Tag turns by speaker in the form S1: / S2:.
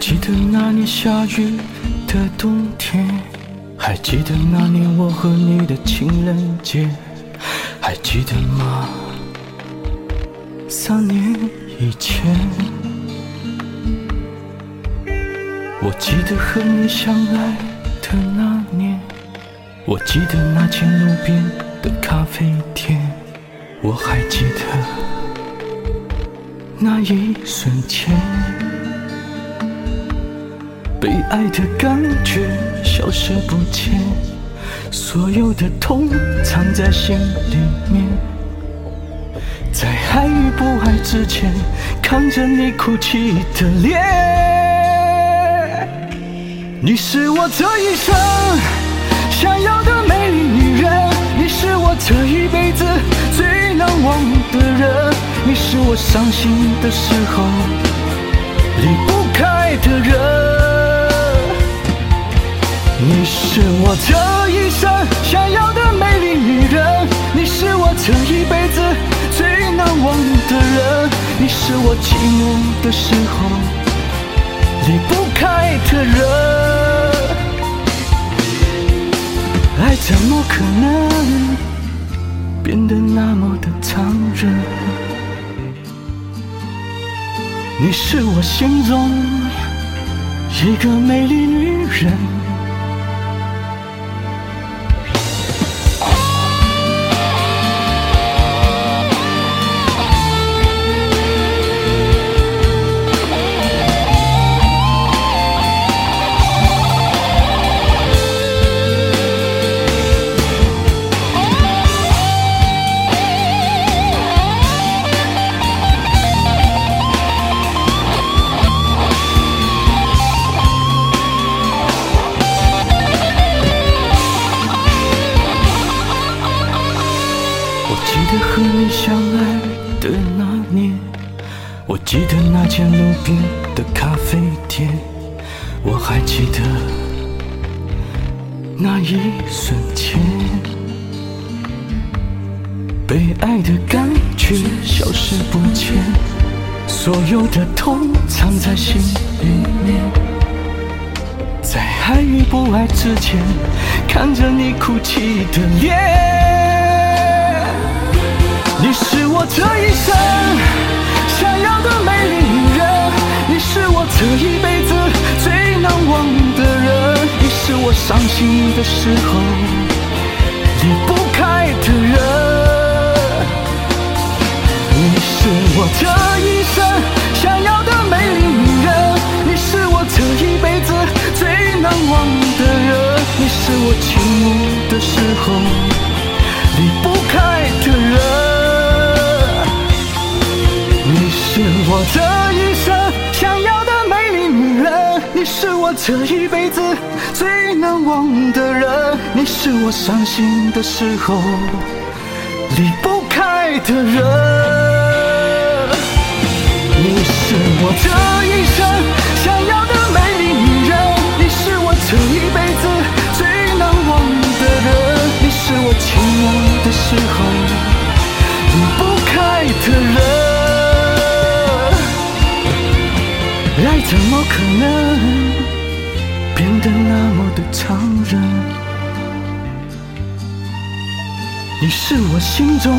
S1: 记得那年下雨的冬天，还记得那年我和你的情人节，还记得吗？三年以前，我记得和你相爱的那年，我记得那间路边的咖啡店，我还记得那一瞬间。被爱的感觉消失不见，所有的痛藏在心里面。在爱与不爱之间，看着你哭泣的脸。你是我这一生想要的美丽女人，你是我这一辈子最难忘的人，你是我伤心的时候离不开的人。你是我这一生想要的美丽女人，你是我这一辈子最难忘的人，你是我寂寞的时候离不开的人。爱怎么可能变得那么的残忍？你是我心中一个美丽女人。我记得那间路边的咖啡店，我还记得那一瞬间，被爱的感觉消失不见，所有的痛藏在心里面，在爱与不爱之间，看着你哭泣的脸。你是我这一生想要的美丽女人，你是我这一辈子最难忘的人，你是我伤心的时候离不开的人。你是我这一生想要的美丽女人，你是我这一辈子最难忘的人，你是我寂寞的时候这一辈子最难忘的人，你是我伤心的时候离不开的人。你是我这一生想要的美丽女人，你是我这一辈子最难忘的人，你是我寂寞的时候离不开的人。爱怎么可能？变得那么的残忍？你是我心中